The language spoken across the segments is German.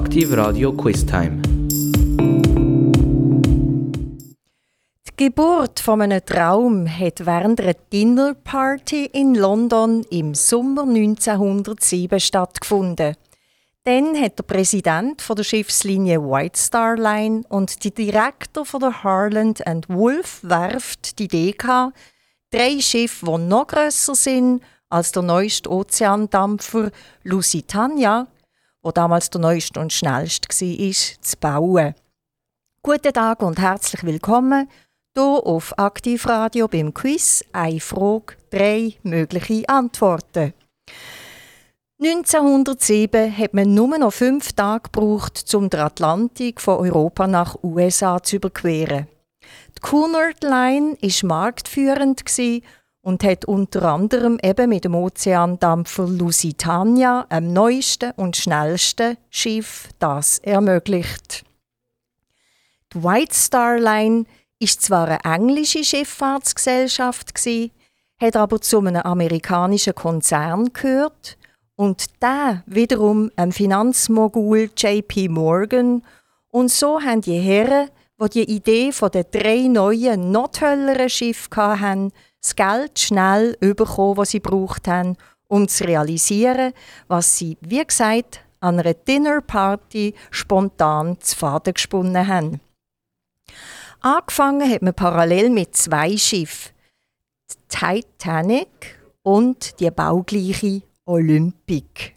Aktiv Radio Quiz Time. Die Geburt von einem Traum hat während einer Dinnerparty in London im Sommer 1907 stattgefunden. Dann hat der Präsident von der Schiffslinie White Star Line und die Direktor von der Harland and Wolff Werft die gehabt, drei Schiffe, die noch grösser sind als der neueste Ozeandampfer Lusitania, wo damals der neueste und schnellste war, zu bauen. Guten Tag und herzlich willkommen hier auf Aktivradio beim Quiz «Eine Frage, drei mögliche Antworten». 1907 hat man nur noch fünf Tage gebraucht, um den Atlantik von Europa nach USA zu überqueren. Die Cunard Line war marktführend und hat unter anderem eben mit dem Ozeandampfer Lusitania, einem neuesten und schnellsten Schiff, das ermöglicht. Die White Star Line ist zwar eine englische Schifffahrtsgesellschaft hat aber zu einem amerikanischen Konzern gehört und der wiederum einem Finanzmogul JP Morgan. Und so haben die Herren, die die Idee von den drei neuen, noch tolleren hatten, das Geld schnell bekommen, was sie braucht haben, um zu realisieren, was sie, wie gesagt, an einer Dinnerparty spontan zu Faden gesponnen haben. Angefangen hat man parallel mit zwei Schiffen, die Titanic und die baugleiche Olympic.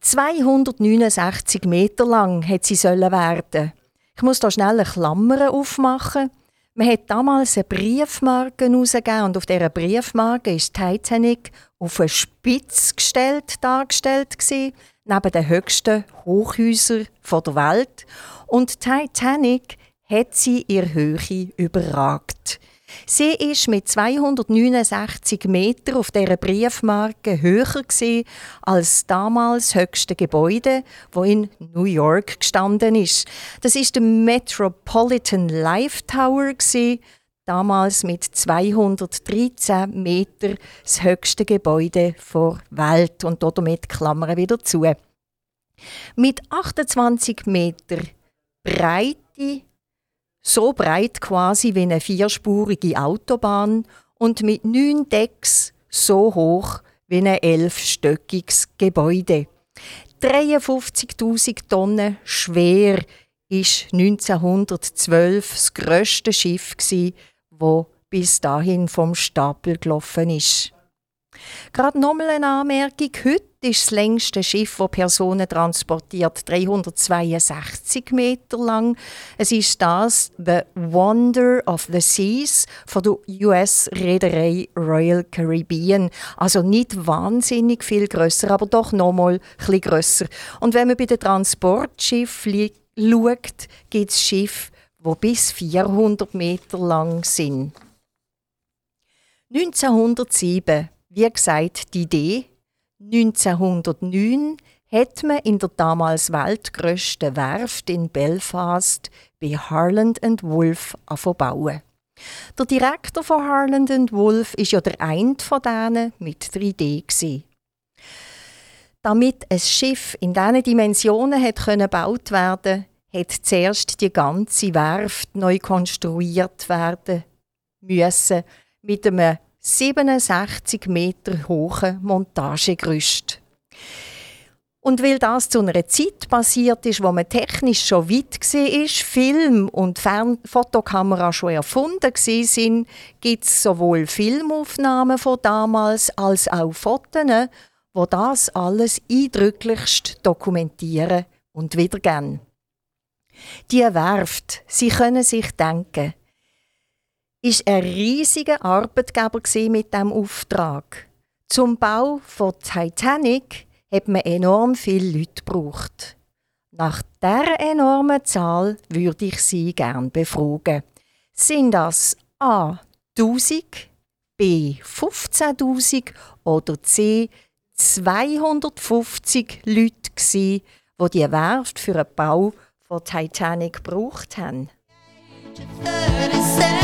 269 Meter lang hätte sie werden. Ich muss da schnell eine Klammer aufmachen. Man hat damals eine Briefmarke herausgegeben und auf dieser Briefmarke ist Titanic auf eine Spitze gestellt, dargestellt gewesen, neben den höchsten Hochhäusern der Welt. Und Titanic hat sie ihre Höhe überragt. Sie ist mit 269 Metern auf dieser Briefmarke höher als damals höchste Gebäude, wo in New York gestanden ist. Das ist der Metropolitan Life Tower damals mit 213 Metern das höchste Gebäude der Welt und damit Klammern wieder zu. Mit 28 Meter Breite so breit quasi wie eine vierspurige Autobahn und mit neun Decks so hoch wie ein elfstöckiges Gebäude. 53.000 Tonnen schwer ist 1912 das grösste Schiff das bis dahin vom Stapel gelaufen ist. Gerade nochmal eine Anmerkung. Heute ist das längste Schiff, das Personen transportiert, 362 Meter lang. Es ist das The Wonder of the Seas von der US-Reederei Royal Caribbean. Also nicht wahnsinnig viel grösser, aber doch nochmal etwas grösser. Und wenn man bei den Transportschiffen schaut, gibt es Schiffe, die bis 400 Meter lang sind. 1907 wie gesagt, die Idee, 1909 hat man in der damals weltgrößten Werft in Belfast bei Harland Wolff bauen. Der Direktor von Harland Wolff ist ja der eine von denen mit der Idee. Damit ein Schiff in diesen Dimensionen hat gebaut werden hat zuerst die ganze Werft neu konstruiert werden müssen mit einem 67 Meter hohen Montagegerüst. Und weil das zu einer Zeit passiert ist, wo man technisch schon weit war, Film- und Fernfotokamera schon erfunden sind, gibt es sowohl Filmaufnahmen von damals als auch Fotos, wo das alles eindrücklichst dokumentieren und wiedergeben. Die Werft, Sie können sich denken, ist ein riesiger Arbeitgeber mit diesem Auftrag. Zum Bau von Titanic hat man enorm viele Leute gebraucht. Nach dieser enormen Zahl würde ich Sie gern befragen. Sind das A. 1000, B. 15.000 oder C. 250 Leute, gewesen, die die Werft für den Bau von Titanic gebraucht haben? 37.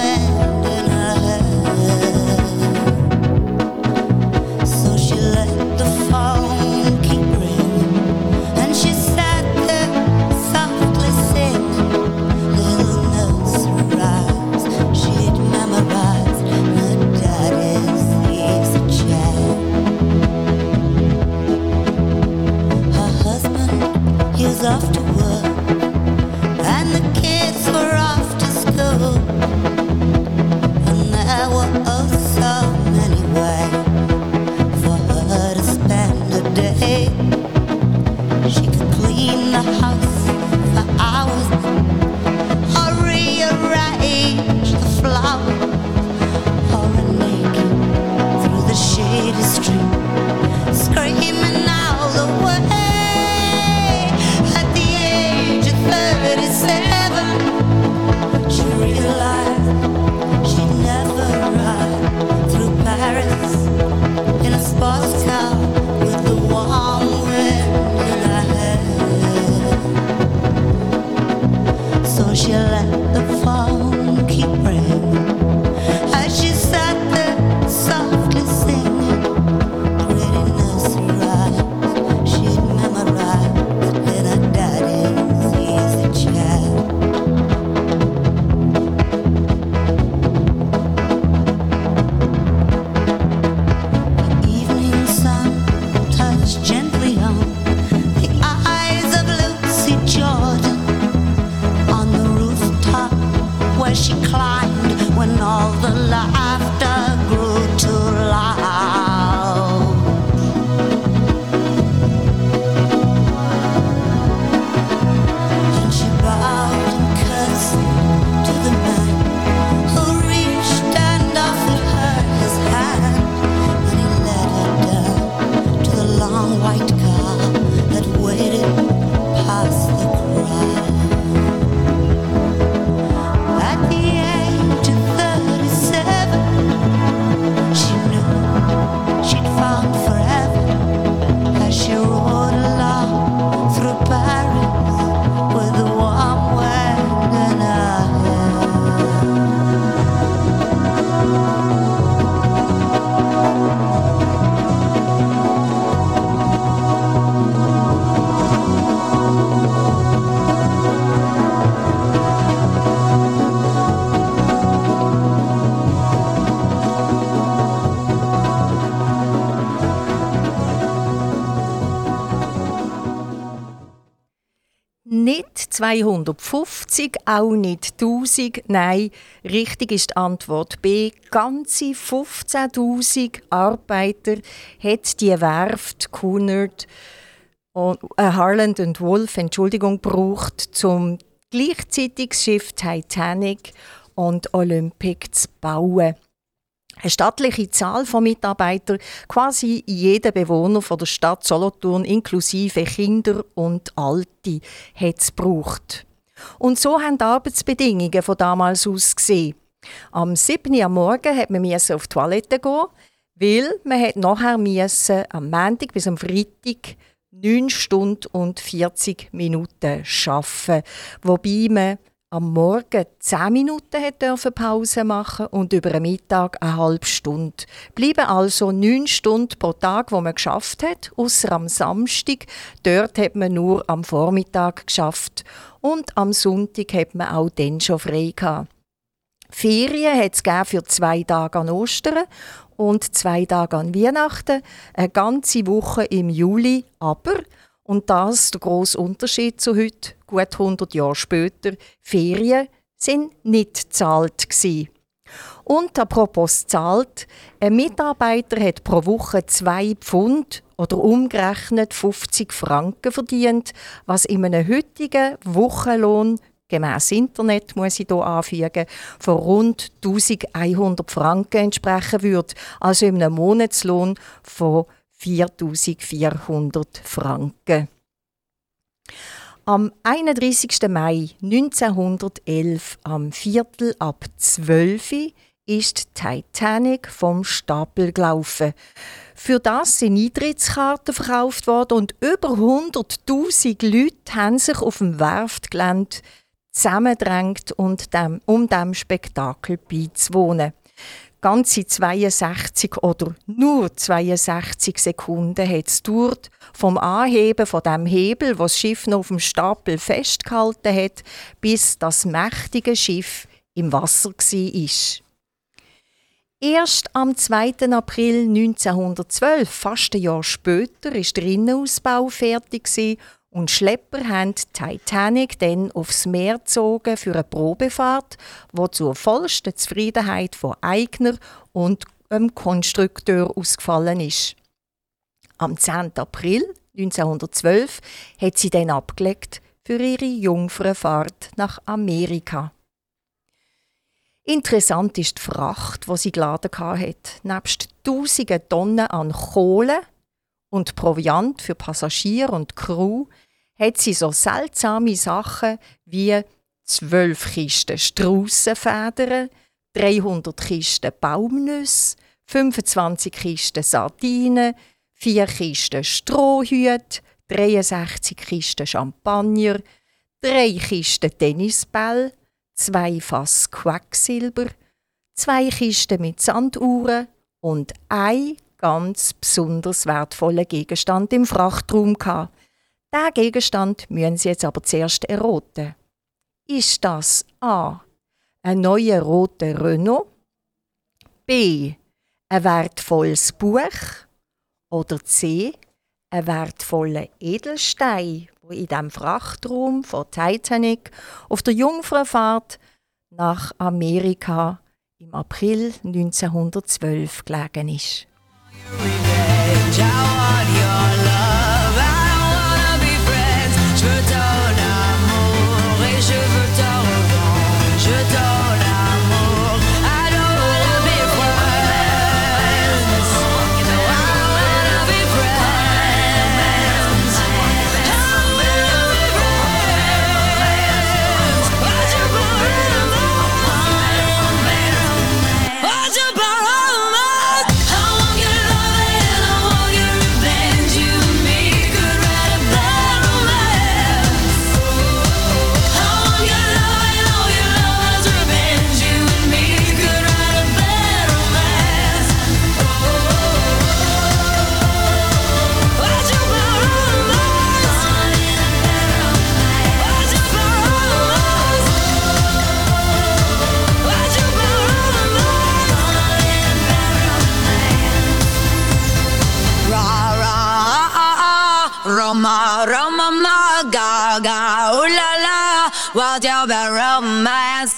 250, auch nicht 1000. Nein, richtig ist die Antwort B. Ganze 15.000 Arbeiter hat die Werft und äh, Harland und Wolff, Entschuldigung, braucht, zum gleichzeitig Schiff Titanic und Olympic zu bauen. Eine stattliche Zahl von Mitarbeitern, quasi jeder Bewohner von der Stadt Solothurn inklusive Kinder und Alte, hat es gebraucht. Und so haben die Arbeitsbedingungen von damals ausgesehen. Am 7. Uhr Morgen hat man auf die Toilette gehen, weil man hat nachher müssen, am Montag bis am Freitag 9 Stunden und 40 Minuten arbeiten, wobei man am Morgen 10 Minuten dürfen Pause machen und über den Mittag eine halbe Stunde. Bleiben also 9 Stunden pro Tag, wo man geschafft hat, außer am Samstag. Dort hat man nur am Vormittag geschafft und am Sonntag hat man auch dann schon frei gehabt. Ferien hat es für zwei Tage an Ostern und zwei Tage an Weihnachten, eine ganze Woche im Juli, aber und das der grosse Unterschied zu heute, gut 100 Jahre später. Ferien sind nicht. Gewesen. Und apropos zahlt, ein Mitarbeiter hat pro Woche zwei Pfund oder umgerechnet 50 Franken verdient, was in einem heutigen Wochenlohn gemäß Internet muss ich hier anfügen, von rund 1100 Franken entsprechen würde, also in einem Monatslohn von 4400 Franken. Am 31. Mai 1911, am Viertel ab 12 Uhr, ist Titanic vom Stapel gelaufen. Für das sind Eintrittskarten verkauft worden und über 100.000 Leute haben sich auf dem Werftgelände zusammengedrängt, um dem Spektakel beizuwohnen ganze 62 oder nur 62 Sekunden hat es gedauert, vom Anheben von dem Hebel, was das Schiff noch auf dem Stapel festgehalten hat, bis das mächtige Schiff im Wasser war. Erst am 2. April 1912, fast ein Jahr später, ist der Innenausbau fertig und Schlepper haben die Titanic dann aufs Meer gezogen für eine Probefahrt, die zur vollsten Zufriedenheit von Eigner und dem Konstrukteur ausgefallen ist. Am 10. April 1912 hat sie dann abgelegt für ihre Jungfernfahrt nach Amerika. Interessant ist die Fracht, die sie geladen hat. Nebst tausenden Tonnen an Kohle und Proviant für Passagiere und Crew hat sie so seltsame Sachen wie zwölf Kisten Straussenfedern, 300 Kisten Baumnüsse, 25 Kisten Sardinen, 4 Kisten Strohhüte, 63 Kisten Champagner, 3 Kisten Tennisbälle, 2 Fass Quecksilber, 2 Kisten mit Sanduhren und ein ganz besonders wertvoller Gegenstand im Frachtraum gehabt. Diesen Gegenstand müssen Sie jetzt aber zuerst erraten. Ist das A. ein neuer roter Renault? B. ein wertvolles Buch? Oder C. ein wertvoller Edelstein, wo in dem Frachtraum von Titanic auf der Jungfernfahrt nach Amerika im April 1912 gelegen ist. Revenge. Romance?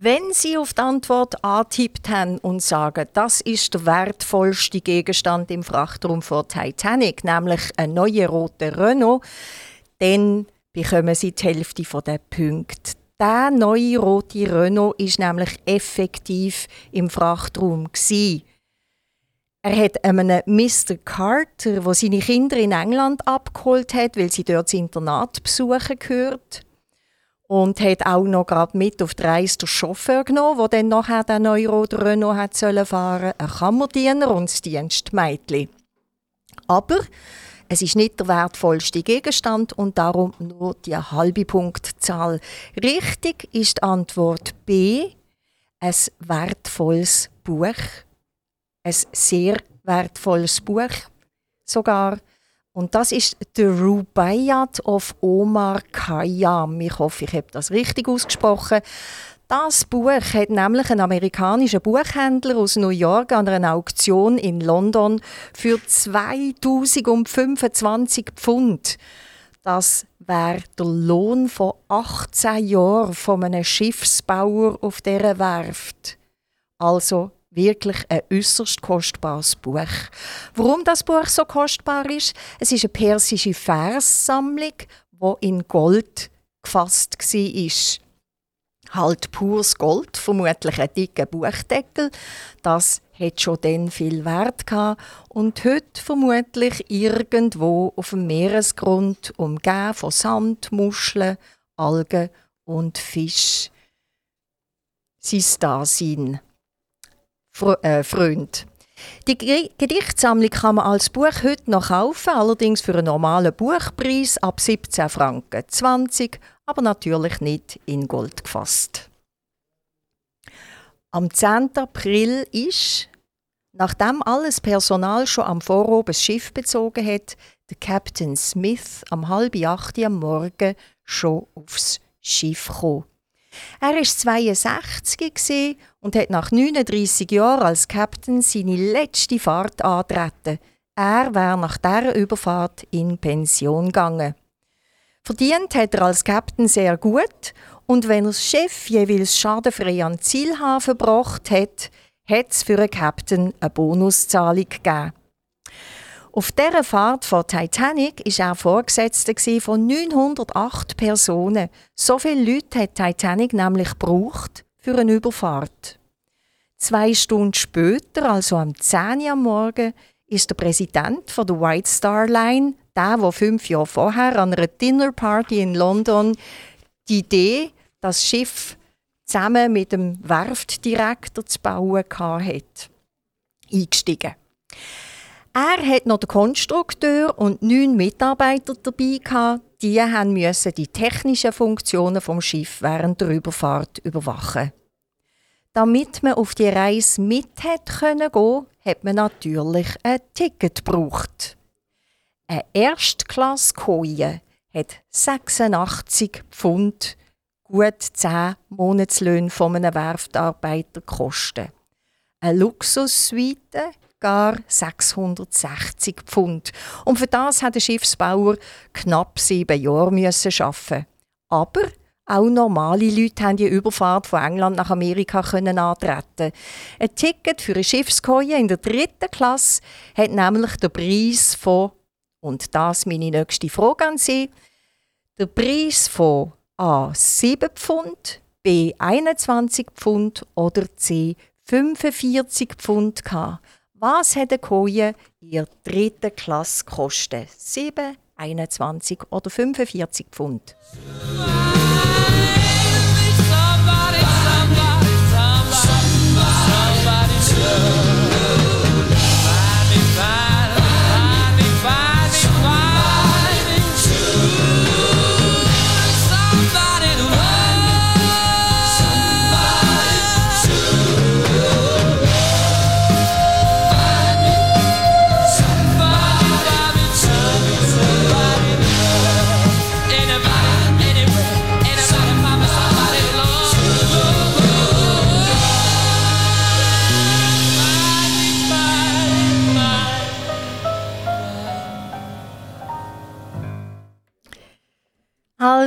Wenn Sie auf die Antwort antippt haben und sagen, das ist der wertvollste Gegenstand im Frachtraum von Titanic, nämlich ein neuer roter Renault, dann bekommen Sie die Hälfte der Punkte. Der neue rote Renault ist nämlich effektiv im Frachtraum. Er hat einem Mr. Carter, der seine Kinder in England abgeholt hat, weil sie dort das Internat besuchen gehört. Und hat auch noch gerade mit auf die Reise den Chauffeur genommen, der dann nachher den Neurod Renault hat sollen fahren ein Kammerdiener und das Dienstmädchen. Aber es ist nicht der wertvollste Gegenstand und darum nur die halbe Punktzahl. Richtig ist die Antwort B, ein wertvolles Buch ein sehr wertvolles Buch sogar. Und das ist The Rubaiyat of Omar Khayyam. Ich hoffe, ich habe das richtig ausgesprochen. Das Buch hat nämlich ein amerikanischer Buchhändler aus New York an einer Auktion in London für 2025 Pfund. Das wäre der Lohn von 18 Jahren von einem Schiffsbauer auf dieser Werft. Also wirklich ein äußerst kostbares Buch. Warum das Buch so kostbar ist? Es ist eine persische Verssammlung, die in Gold gefasst war. Halt pures Gold, vermutlich ein dicker Buchdeckel. Das hat schon dann viel Wert gehabt und heute vermutlich irgendwo auf dem Meeresgrund umgeben von Sand, Muscheln, Algen und Fisch. Dasein. Fre äh, Freund. Die Ge Gedichtsammlung kann man als Buch heute noch kaufen, allerdings für einen normalen Buchpreis ab 17 Franken 20, aber natürlich nicht in Gold gefasst. Am 10. April ist, nachdem alles Personal schon am Vorabend das Schiff bezogen hat, der Captain Smith am halb acht am Morgen schon aufs Schiff gekommen. Er war 62 und hat nach 39 Jahren als Captain seine letzte Fahrt antreten. Er wäre nach dieser Überfahrt in Pension gegangen. Verdient hat er als Captain sehr gut und wenn er das Schiff jeweils schadenfrei an den Zielhafen gebracht hat, hat es für einen Captain eine Bonuszahlung gegeben. Auf dieser Fahrt von Titanic war er Vorgesetzter von 908 Personen. So viele Leute hat Titanic nämlich gebraucht für eine Überfahrt. Zwei Stunden später, also am 10 Uhr am Morgen, ist der Präsident von der White Star Line, der, der fünf Jahre vorher an einer Dinnerparty in London die Idee, das Schiff zusammen mit dem Werftdirektor zu bauen hatte, eingestiegen. Er hat noch den Konstrukteur und neun Mitarbeiter dabei gehabt. Die haben müssen die technischen Funktionen vom Schiff während der Überfahrt überwachen. Damit man auf die Reise mit hat können gehen, hat man natürlich ein Ticket gebraucht. Eine Erstklasse-Koje hat 86 Pfund, gut 10 Monatslöhne von einem Werftarbeiter gekostet. Eine Luxussuite gar 660 Pfund. Und für das hat der Schiffsbauer knapp sieben Jahre müssen arbeiten. Aber Auch normale Leute haben die Überfahrt von England nach Amerika können antreten. Ein Ticket für eine Schiffskoje in der dritten Klasse hat nämlich den Preis von, und das meine nächste Frage an Sie, der Preis von A 7 Pfund, B 21 Pfund oder C 45 Pfund gehabt. Was hat eine Koje in der dritten Klasse gekostet? 7, 21 oder 45 Pfund?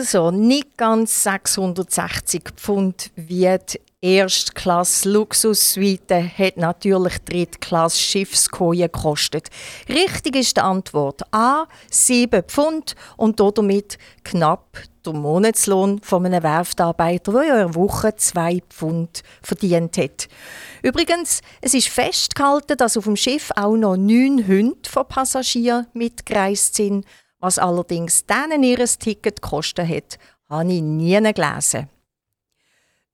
Also nicht ganz 660 Pfund wie die Erstklasse Luxussuite hat natürlich Drittklasse Schiffskoje gekostet. Richtig ist die Antwort A 7 Pfund und damit knapp der Monatslohn von einem Werftarbeiter, der ja in Woche 2 Pfund verdient hat. Übrigens, es ist festgehalten, dass auf dem Schiff auch noch neun Hunde von Passagieren mitgereist sind. Was allerdings denen ihr Ticket gekostet hat, habe ich nie gelesen.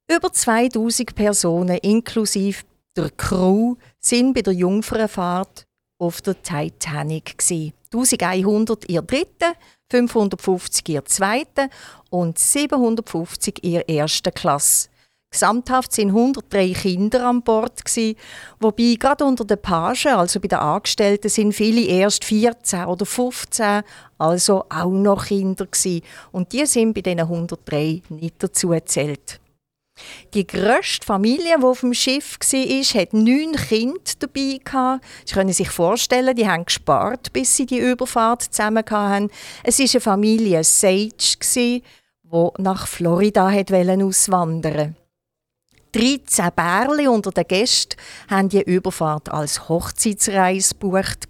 Über 2000 Personen inklusive der Crew sind bei der Jungfernfahrt auf der Titanic. Gewesen. 1100 ihr dritten, 550 ihr zweiten und 750 ihr erste Klasse. Gesamthaft sind 103 Kinder an Bord gsi, wobei gerade unter den Pagen, also bei den Angestellten, sind viele erst 14 oder 15, also auch noch Kinder gsi. Und die sind bei diesen 103 nicht dazu gezählt. Die grösste Familie, die auf dem Schiff war, hat neun Kinder dabei. Sie können sich vorstellen, die haben gespart, bis sie die Überfahrt zusammen hatten. Es war eine Familie Sage, die nach Florida auswandern wollte. 13 Bärli unter den Gästen haben die Überfahrt als Hochzeitsreise gebucht.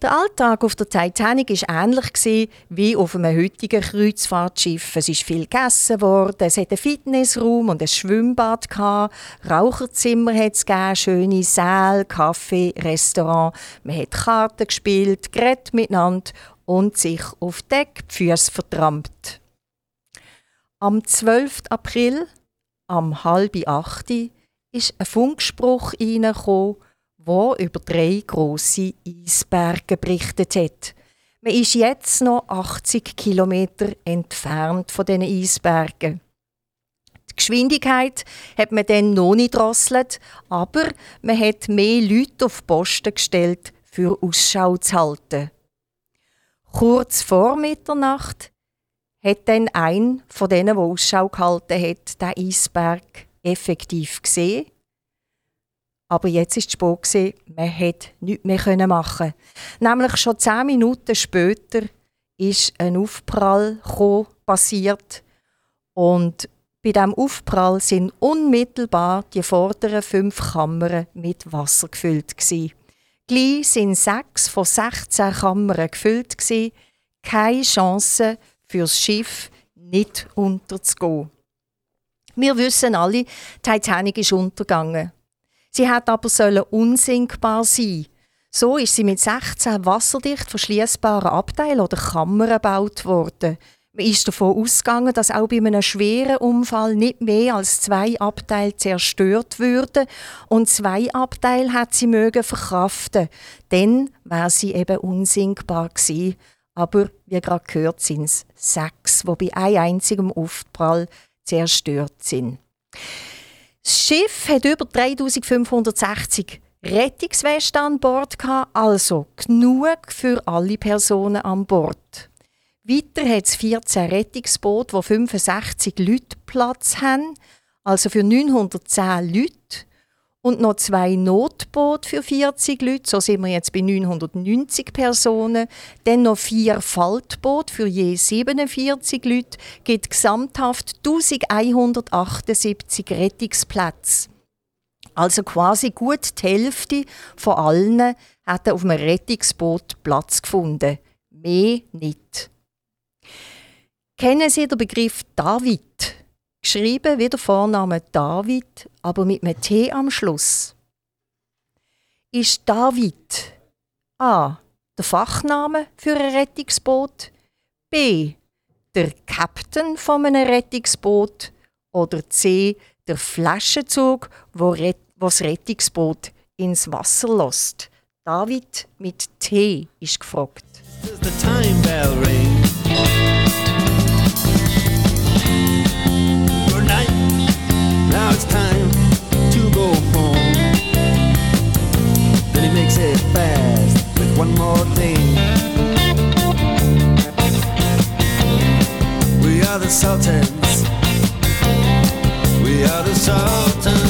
Der Alltag auf der Titanic war ähnlich wie auf einem heutigen Kreuzfahrtschiff. Es ist viel gegessen worden, es hatte einen Fitnessraum und ein Schwimmbad. Raucherzimmer hat es gegeben, schöne Säle, Kaffee, Restaurant. Man hat Karten gespielt, geredet miteinander und sich auf Deck die Füße vertrampt. Am 12. April am halb acht ist ein Funkspruch reingekommen, der über drei grosse Eisberge berichtet hat. Man ist jetzt noch 80 Kilometer entfernt von diesen Eisbergen. Die Geschwindigkeit hat man dann noch nicht drosselt, aber man hat mehr Leute auf Posten gestellt, für Ausschau zu halten. Kurz vor Mitternacht hat dann ein von denen, der Ausschau gehalten hat, den Eisberg effektiv gesehen. Aber jetzt ist es gewesen, man konnte nichts mehr machen. Nämlich schon zehn Minuten später ist ein Aufprall passiert und bei diesem Aufprall sind unmittelbar die vorderen fünf Kammern mit Wasser gefüllt gewesen. Gleich sind sechs von 16 Kammern gefüllt gewesen. Keine Chance fürs Schiff nicht unterzugehen. Wir wissen alle, Titanic ist untergegangen. Sie hat aber sollen unsinkbar sein. So ist sie mit 16 wasserdicht verschließbaren Abteilen oder Kammern gebaut worden. Man ist davon ausgegangen, dass auch bei einem schweren Unfall nicht mehr als zwei Abteile zerstört würden und zwei Abteile hat sie mögen verkraften. Dann wäre sie eben unsinkbar gewesen. Aber wie gerade gehört, sind es sechs, die bei einem einzigen Aufprall zerstört sind. Das Schiff hat über 3560 Rettungswesten an Bord, also genug für alle Personen an Bord. Weiter hat es 14 Rettungsboote, die 65 Leute Platz haben, also für 910 Leute. Und noch zwei Notboote für 40 Leute, so sind wir jetzt bei 990 Personen, dann noch vier Faltboote für je 47 Leute, gibt gesamthaft 1178 Rettungsplätze. Also quasi gut die Hälfte von allen hatten auf einem Rettungsboot Platz gefunden. Mehr nicht. Kennen Sie den Begriff David? Geschrieben wie der Vorname David, aber mit einem T am Schluss. Ist David A. der Fachname für ein Rettungsboot, B. der Captain von einem Rettungsboot oder C. der Flaschenzug, wo was Rettungsboot ins Wasser lässt? David mit T ist gefragt. It's time to go home. Then he makes it fast with one more thing. We are the Sultans. We are the Sultans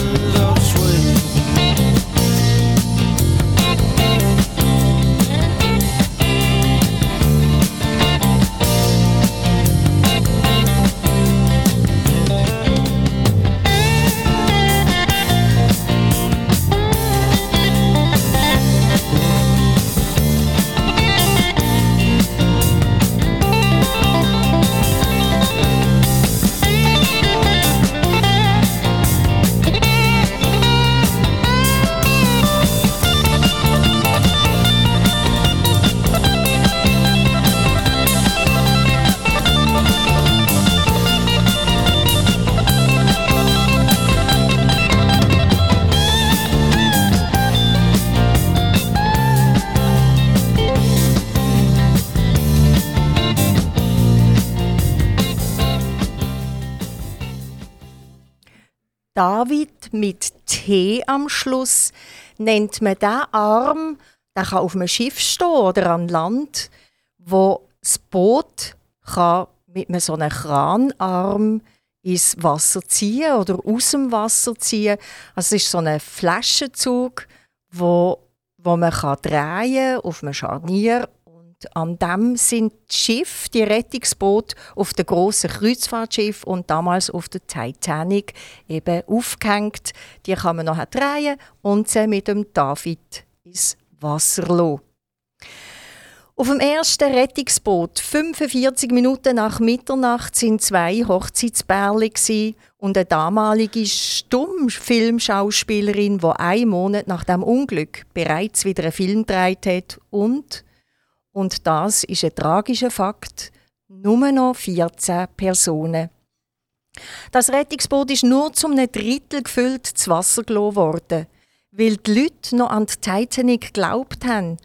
Am Schluss nennt man den Arm, der kann auf einem Schiff stehen oder an Land, wo das Boot kann mit einem so einem Kranarm ins Wasser ziehen oder aus dem Wasser ziehen. Also es ist so ein Flaschenzug, wo, wo man kann drehen auf einem Scharnier an dem sind die Schiffe, die Rettungsboote auf den grossen Kreuzfahrtschiff und damals auf der Titanic eben aufgehängt. Die kann man nachher drehen und sie mit dem David ins Wasser lassen. Auf dem ersten Rettungsboot, 45 Minuten nach Mitternacht, sind zwei Hochzeitsbärli und eine damalige Stummfilmschauspielerin, die einen Monat nach dem Unglück bereits wieder einen Film gedreht hat und und das ist ein tragischer Fakt. Nur noch 14 Personen. Das Rettungsboot ist nur zum einem Drittel gefüllt zu Wasser gelassen worden, weil die Leute noch an die Titanic geglaubt haben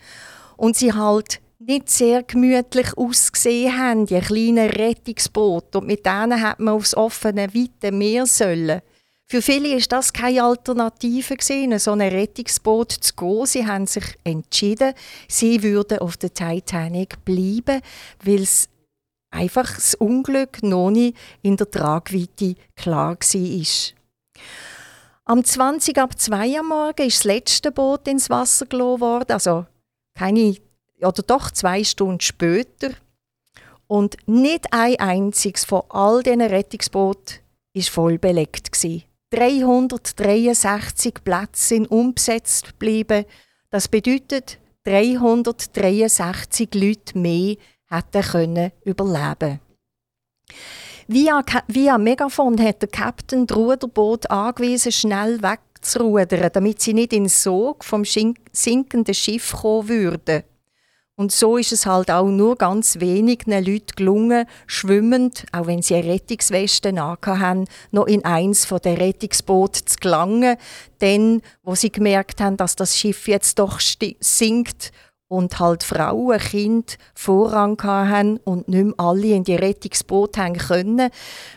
und sie halt nicht sehr gemütlich ausgesehen haben, die kleinen Rettungsboote. Und mit denen hat man aufs offene, weite Meer sollen. Für viele ist das keine Alternative gesehen, so ein Rettungsboot zu gehen. Sie haben sich entschieden, sie würden auf der Titanic bleiben, weil es einfach das Unglück noch nicht in der Tragweite klar war. Am 20 ab 2 am Morgen ist das letzte Boot ins Wasser gelassen worden, also keine, oder doch zwei Stunden später. Und nicht ein einziges von all diesen Rettungsbooten war voll belegt. Gewesen. 363 Plätze sind unbesetzt geblieben. Das bedeutet, 363 Leute mehr hätten können überleben Via, via Megafon hat der Captain das Ruderboot angewiesen, schnell wegzurudern, damit sie nicht in Sog vom sinkenden Schiff kommen würden. Und so ist es halt auch nur ganz wenigen Leuten gelungen, schwimmend, auch wenn sie eine Rettungsweste haben, noch in eins von der Rettungsboote zu gelangen. Denn, wo sie gemerkt haben, dass das Schiff jetzt doch sinkt und halt Frauen, Kinder Vorrang haben und nicht mehr alle in die Rettungsboote haben können.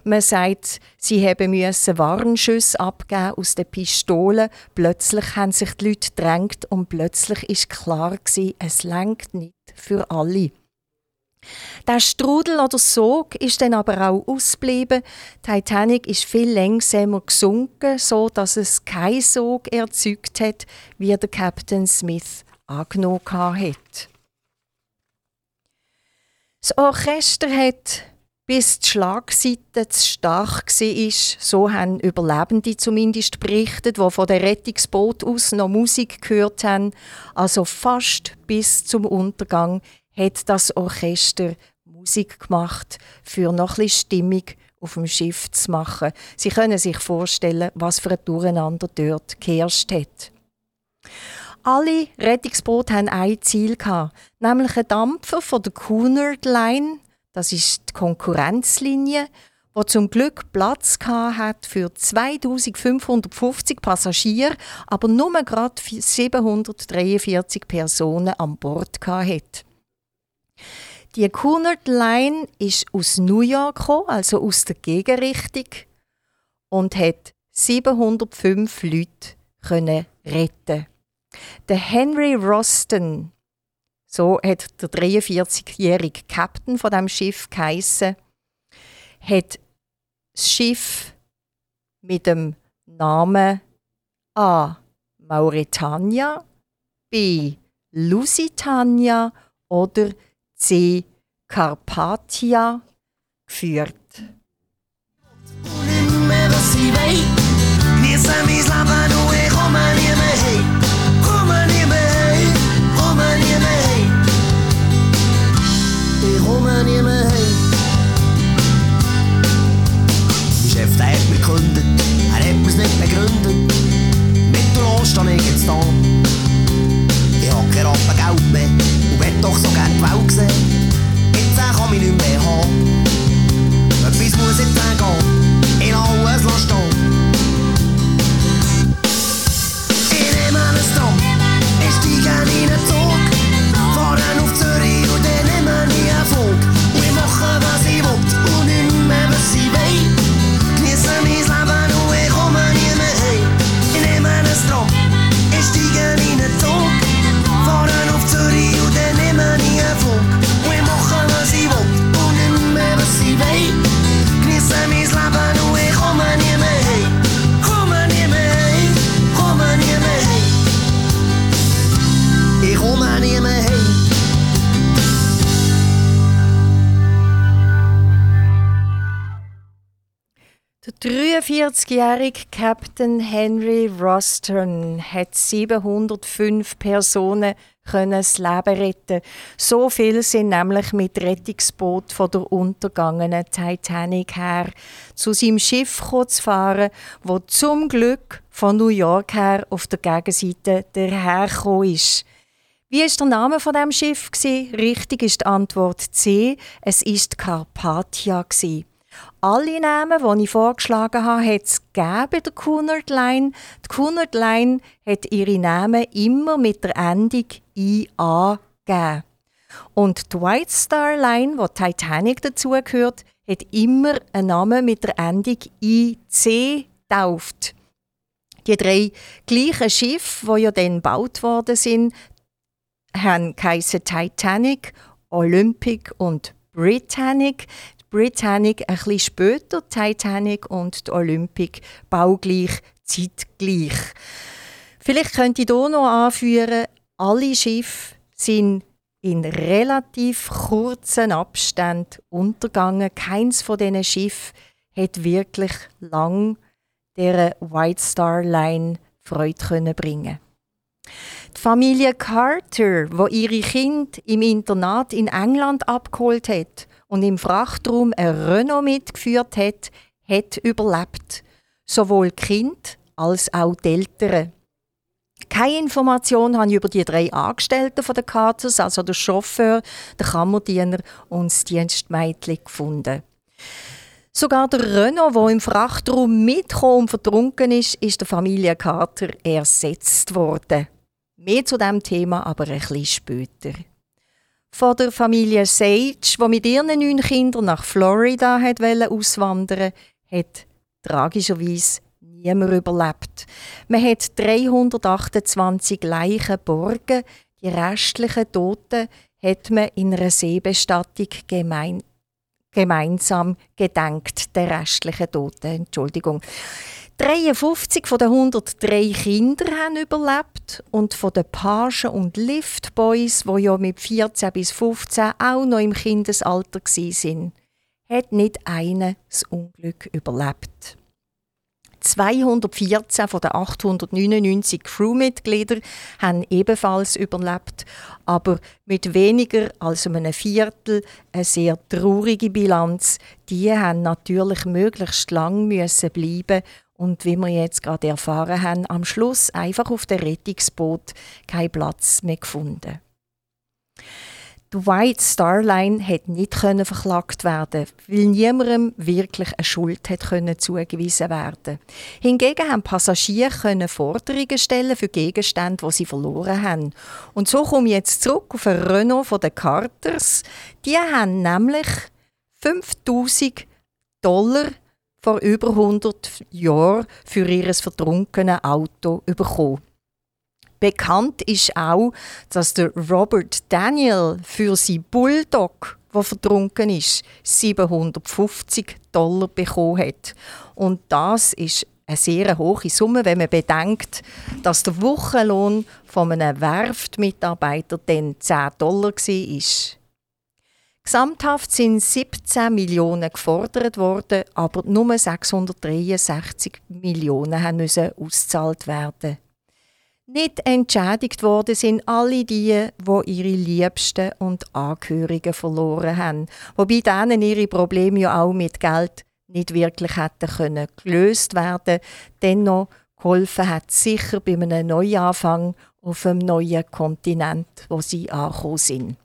Man sagt, sie haben müssen Warnschüsse abgeben aus den Pistolen. Plötzlich haben sich die Leute gedrängt und plötzlich ist klar gewesen, es lenkt nicht für alle. Der Strudel oder Sog ist dann aber auch ausgeblieben. Titanic ist viel langsamer gesunken, so dass es keinen Sog erzeugt hat, wie der Captain Smith angenommen hat. Das Orchester hat, bis die Schlagseite zu stark war, so haben Überlebende zumindest berichtet, die von der Rettungsboot aus noch Musik gehört haben, also fast bis zum Untergang hat das Orchester Musik gemacht, für noch bisschen Stimmung auf dem Schiff zu machen. Sie können sich vorstellen, was für ein Durcheinander dort geherrscht hat. Alle Rettungsboote hatten ein Ziel, gehabt, nämlich ein Dampfer von der Cunard Line, das ist die Konkurrenzlinie, wo zum Glück Platz hat für 2550 Passagiere, aber nur gerade 743 Personen an Bord hatte. Die Cunard Line ist aus New York gekommen, also aus der Gegenrichtung, und hat 705 Leute können retten. Der Henry Roston, so hat der 43-jährige Captain von dem Schiff geheissen, hat das Schiff mit dem Namen A. Mauretania, B. Lusitania oder C. Carpathia geführt. mein Leben Stehe ich jetzt da. Ich hab kein Rappen Geld mehr und will doch so gern die Welt sehen. Jetzt kann ich nicht mehr haben. Etwas muss jetzt 43-jährige Captain Henry Roston hat 705 Personen können das Leben retten. So viele sind nämlich mit Rettungsboot von der untergangenen Titanic her zu seinem Schiff zu fahren, wo zum Glück von New York her auf der Gegenseite dahergekommen ist. Wie ist der Name von dem Schiff? Richtig ist die Antwort C. Es ist Carpathia gsi. Alle Namen, die ich vorgeschlagen habe, hat es gegeben der Cunard Line. Die Cunard Line hat ihre Namen immer mit der Endung IA gegeben. Und die White Star Line, wo Titanic dazugehört, hat immer einen Namen mit der Endung IC getauft. Die drei gleichen Schiffe, die ja dann gebaut worden sind, haben geheissen Titanic, Olympic und Britannic. Britannic ein bisschen später, Titanic und die Olympic baugleich, zeitgleich. Vielleicht könnte ich hier noch anführen, alle Schiffe sind in relativ kurzen Abständen untergegangen. Keins von diesen Schiffen hat wirklich lang der White Star Line Freude können bringen. Die Familie Carter, wo ihre Kind im Internat in England abgeholt hat und im Frachtraum ein Renault mitgeführt hat, hat überlebt. Sowohl Kind als auch die Eltern. Keine Information habe ich über die drei Angestellten von der Carters, also der Chauffeur, der Kammerdiener und das Dienstmädchen gefunden. Sogar der Renault, der im Frachtraum mitgekommen und vertrunken ist, ist der Familie Carter ersetzt worden. Mehr zu diesem Thema aber ein bisschen später. Von der Familie Sage, die mit ihren neun Kindern nach Florida hat auswandern hat tragischerweise niemand überlebt. Man hat 328 Leichen geborgen. Die restlichen Toten hat man in einer Seebestattung gemein, gemeinsam gedenkt der restlichen Toten. Entschuldigung. 53 von den 103 Kindern haben überlebt und von den Pagen und Liftboys, die ja mit 14 bis 15 auch noch im Kindesalter waren, hat nicht einer das Unglück überlebt. 214 von den 899 Crewmitgliedern haben ebenfalls überlebt, aber mit weniger als einem Viertel eine sehr traurige Bilanz. Die haben natürlich möglichst lang müssen bleiben und wie wir jetzt gerade erfahren haben, am Schluss einfach auf dem Rettungsboot keinen Platz mehr gefunden. Die White Star Line hat nicht können verklagt werden, weil niemandem wirklich eine Schuld hat können zugewiesen werden. Hingegen haben Passagiere können Forderungen stellen für Gegenstände, die sie verloren haben. Und so komme ich jetzt zurück auf ein Renault von den Carters. Die haben nämlich 5000 Dollar vor über 100 Jahren für ihr vertrunkenes Auto bekommen. Bekannt ist auch, dass der Robert Daniel für seinen Bulldog, der vertrunken ist, 750 Dollar bekommen hat. Und das ist eine sehr hohe Summe, wenn man bedenkt, dass der Wochenlohn von einem Werftmitarbeiter dann 10 Dollar war. Gesamthaft sind 17 Millionen gefordert worden, aber nur 663 Millionen müssen ausgezahlt werden. Nicht entschädigt worden sind alle die, wo ihre Liebsten und Angehörigen verloren haben, wobei denen ihre Probleme ja auch mit Geld nicht wirklich hätten können gelöst werden. Dennoch geholfen hat sicher bei einem Neuanfang auf einem neuen Kontinent, wo sie angekommen sind.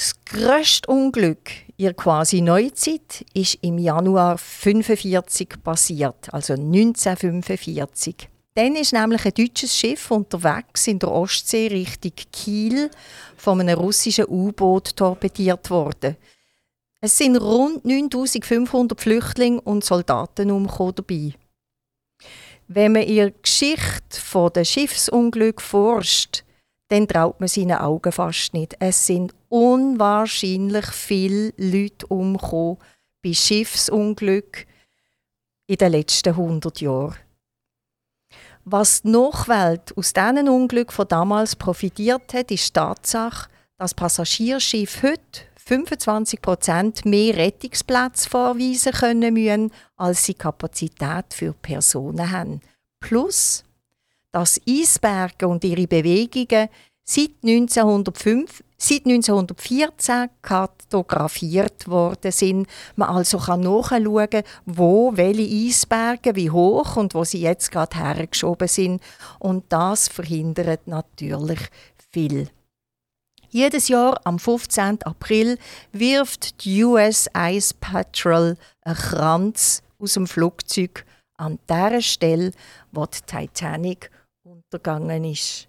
Das grösste Unglück ihrer quasi Neuzeit ist im Januar 1945 passiert, also 1945. Dann ist nämlich ein deutsches Schiff unterwegs in der Ostsee Richtung Kiel von einem russischen U-Boot torpediert worden. Es sind rund 9500 Flüchtlinge und Soldaten umgekommen dabei. Wenn man ihr Geschichte von der Schiffsunglück forscht, dann traut man seinen Augen fast nicht. Es sind unwahrscheinlich viele Leute umgekommen bei Schiffsunglück in den letzten 100 Jahren. Was die Nachwelt aus diesen Unglück von damals profitiert hat, ist die Tatsache, dass Passagierschiffe heute 25% mehr Rettungsplätze vorweisen können müssen, als sie Kapazität für Personen haben. Plus, dass Eisberge und ihre Bewegungen seit 1905 seit 1914 kartografiert worden sind. Man also kann nachschauen, wo welche Eisberge wie hoch und wo sie jetzt gerade hergeschoben sind. Und das verhindert natürlich viel. Jedes Jahr am 15. April wirft die US Ice Patrol einen Kranz aus dem Flugzeug an der Stelle, wo die Titanic untergegangen ist.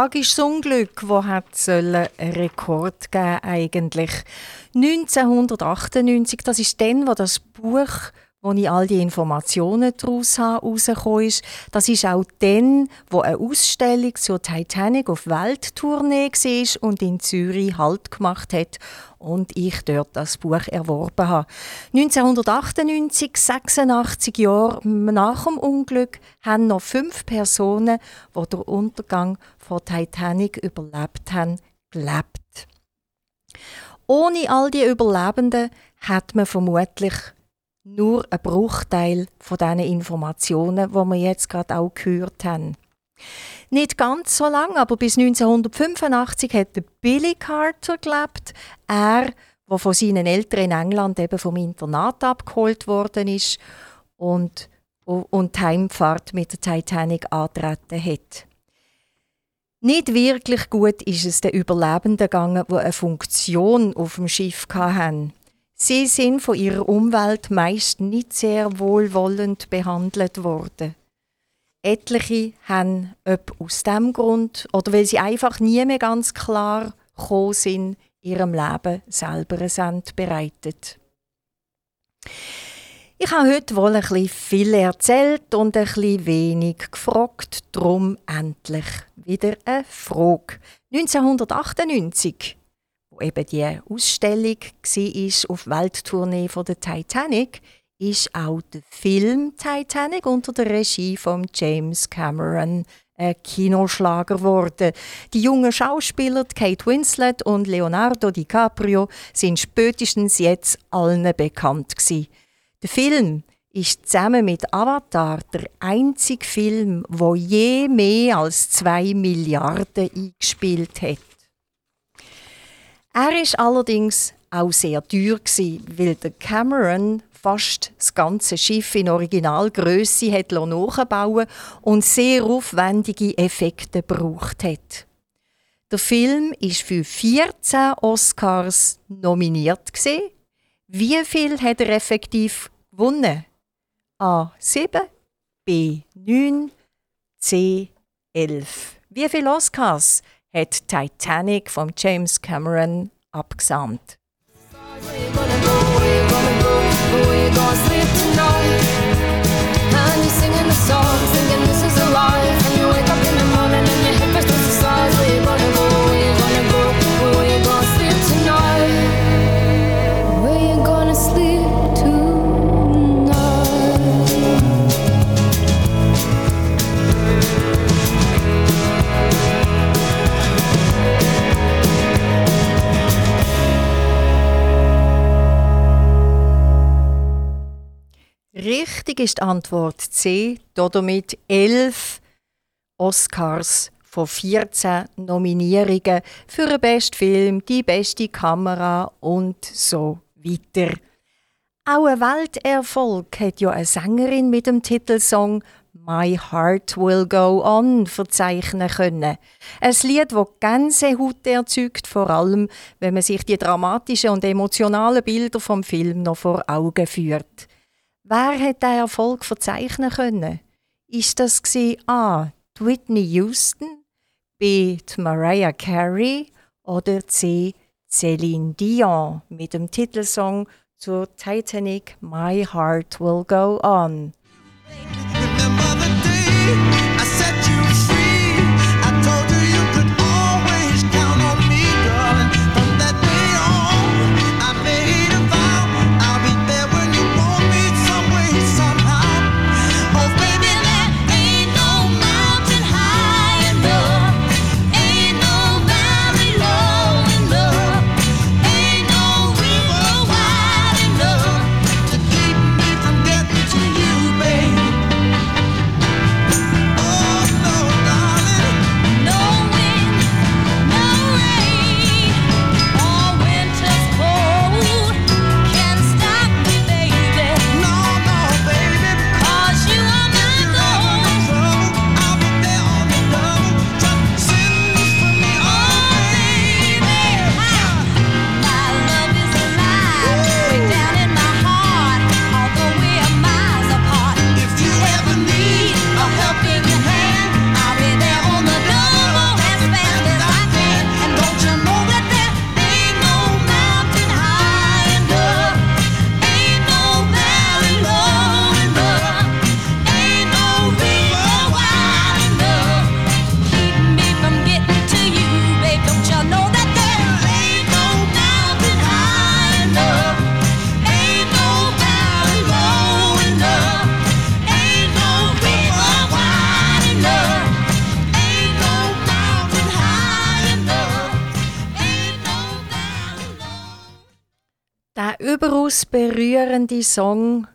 Tragisches Unglück, wo hat sollen Rekord geben eigentlich. 1998, das ist dann, wo das Buch, wo ich all die Informationen daraus habe, rausgekommen ist. Das ist auch dann, wo eine Ausstellung zur Titanic auf Welttournee war und in Zürich Halt gemacht hat und ich dort das Buch erworben habe. 1998, 86 Jahre nach dem Unglück, haben noch fünf Personen, die den Untergang von Titanic überlebt haben, gelebt. Ohne all die Überlebenden hat man vermutlich nur einen Bruchteil von diesen Informationen, die wir jetzt gerade auch gehört haben. Nicht ganz so lang, aber bis 1985 hat Billy Carter gelebt. Er, der von seinen Eltern in England eben vom Internat abgeholt worden ist und, und die Heimfahrt mit der Titanic antreten hat. Nicht wirklich gut ist es den Überlebenden gegangen, die eine Funktion auf dem Schiff hatten. Sie sind von ihrer Umwelt meist nicht sehr wohlwollend behandelt worden. Etliche haben, ob aus dem Grund oder weil sie einfach nie mehr ganz klar gekommen sind, ihrem Leben selber einen Send bereitet. Ich habe heute wohl ein bisschen viel erzählt und ein bisschen wenig gefragt, drum endlich wieder eine Frage. 1998, wo eben die Ausstellung war auf Welttournee von der Titanic, ist auch der Film Titanic unter der Regie von James Cameron ein Kinoschlager geworden. Die jungen Schauspieler Kate Winslet und Leonardo DiCaprio sind spätestens jetzt allen bekannt gewesen. Der Film ist zusammen mit Avatar der einzige Film, wo je mehr als zwei Milliarden eingespielt hat. Er ist allerdings auch sehr teuer gewesen, weil der Cameron fast das ganze Schiff in Originalgröße hat nachbauen und sehr aufwendige Effekte gebraucht hat. Der Film ist für 14 Oscars nominiert gewesen. Wie viel hat er effektiv gewonnen? A 7, B 9, C 11. Wie viele Oscars hat Titanic von James Cameron abgesandt? Richtig ist die Antwort C, damit 11 Oscars von 14 Nominierungen für den besten Film, die beste Kamera und so weiter. Auch ein Welterfolg hat ja eine Sängerin mit dem Titelsong My Heart Will Go On verzeichnen können. Ein Lied, das Gänsehaut erzeugt, vor allem wenn man sich die dramatischen und emotionalen Bilder vom Film noch vor Augen führt. Wer hat diesen Erfolg verzeichnen können? Ist das A. Whitney Houston, B. Mariah Carey oder C. Celine Dion mit dem Titelsong zur Titanic My Heart Will Go On. Berührende Song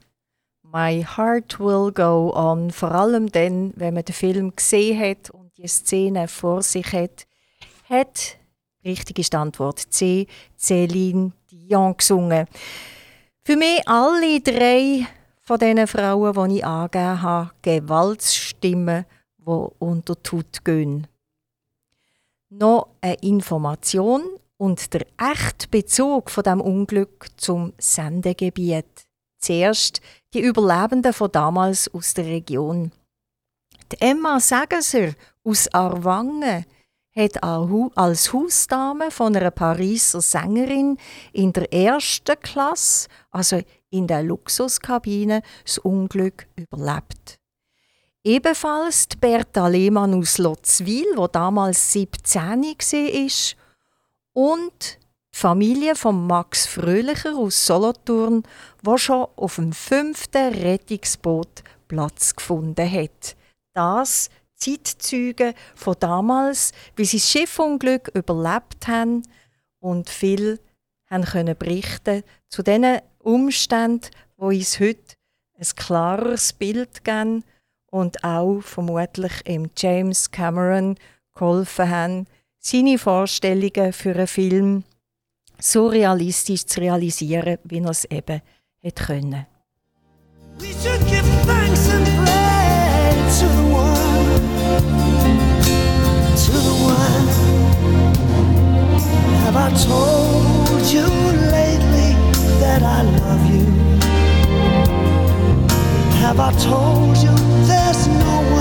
My Heart Will Go On, vor allem dann, wenn man den Film gesehen hat und die Szene vor sich hat, hat, richtig die Antwort C, Céline Dion gesungen. Für mich alle drei von diesen Frauen, die ich angegeben habe, Gewaltsstimmen, die unter die Haut gehen. Noch eine Information und der echte Bezug von dem Unglück zum Sendegebiet. Zuerst die Überlebenden von damals aus der Region. Die Emma Sageser aus Arwangen hat als Hausdame von einer Pariser Sängerin in der ersten Klasse, also in der Luxuskabine, das Unglück überlebt. Ebenfalls die Bertha Lehmann aus Lotzwil, wo damals 17 war, und die Familie von Max Fröhlicher aus Solothurn, wo schon auf dem fünften Rettungsboot Platz gefunden hat. Das Zeitzeugen von damals, wie sie das Schiffunglück überlebt haben und viel haben können berichten zu diesen Umständen, wo uns heute ein klareres Bild geben und auch vermutlich im James Cameron geholfen haben, seine Vorstellungen für einen Film so realistisch zu realisieren, wie er es eben hätte können. We should give thanks and praise to the one, to the one. Have I told you lately that I love you? Have I told you there's no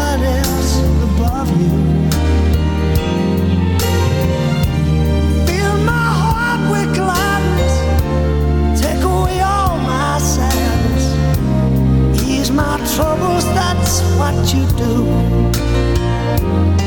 troubles, that's what you do.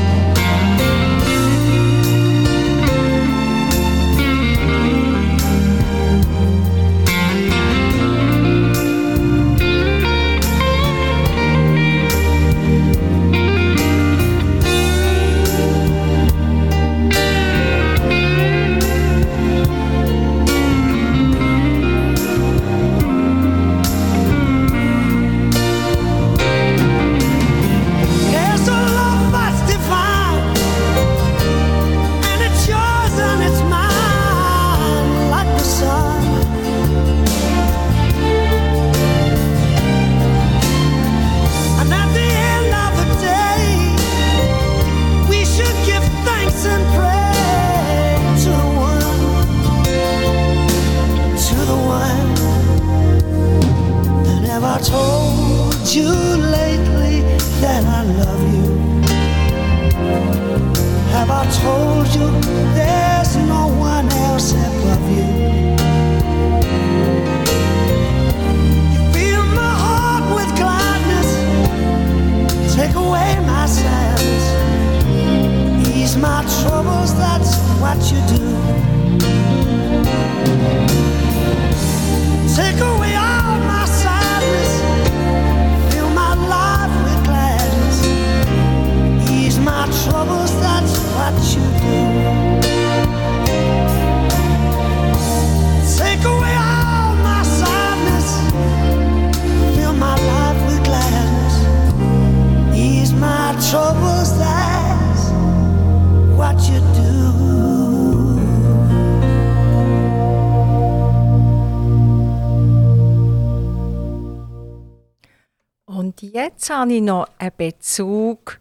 Jetzt habe ich noch einen Bezug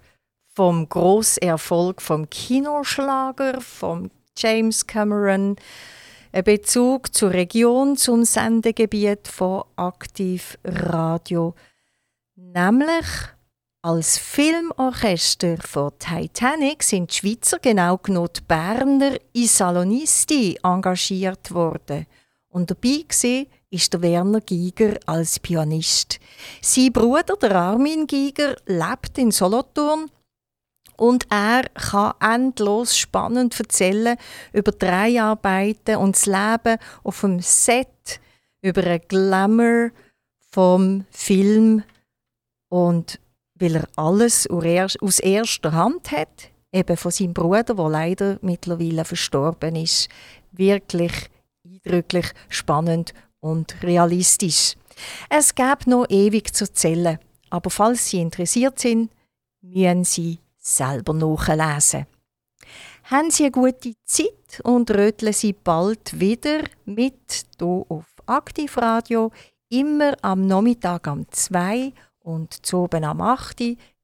vom Grosserfolg vom Kinoschlager von James Cameron, einen Bezug zur Region, zum Sendegebiet von Aktiv Radio, nämlich als Filmorchester von Titanic sind die Schweizer, genau genommen die Berner Isalonisti engagiert worden. Und dabei war ist der Werner Giger als Pianist. Sein Bruder, der Armin Giger, lebt in Solothurn und er kann endlos spannend erzählen über drei Arbeiten und das Leben auf dem Set, über einen Glamour vom Film und weil er alles aus erster Hand hat, eben von seinem Bruder, der leider mittlerweile verstorben ist, wirklich eindrücklich, spannend und realistisch. Es gäbe noch ewig zu erzählen, aber falls Sie interessiert sind, müssen Sie selber nachlesen. Haben Sie eine gute Zeit und röteln Sie bald wieder mit hier auf Aktivradio, immer am Nachmittag am 2 und zu oben am 8 Uhr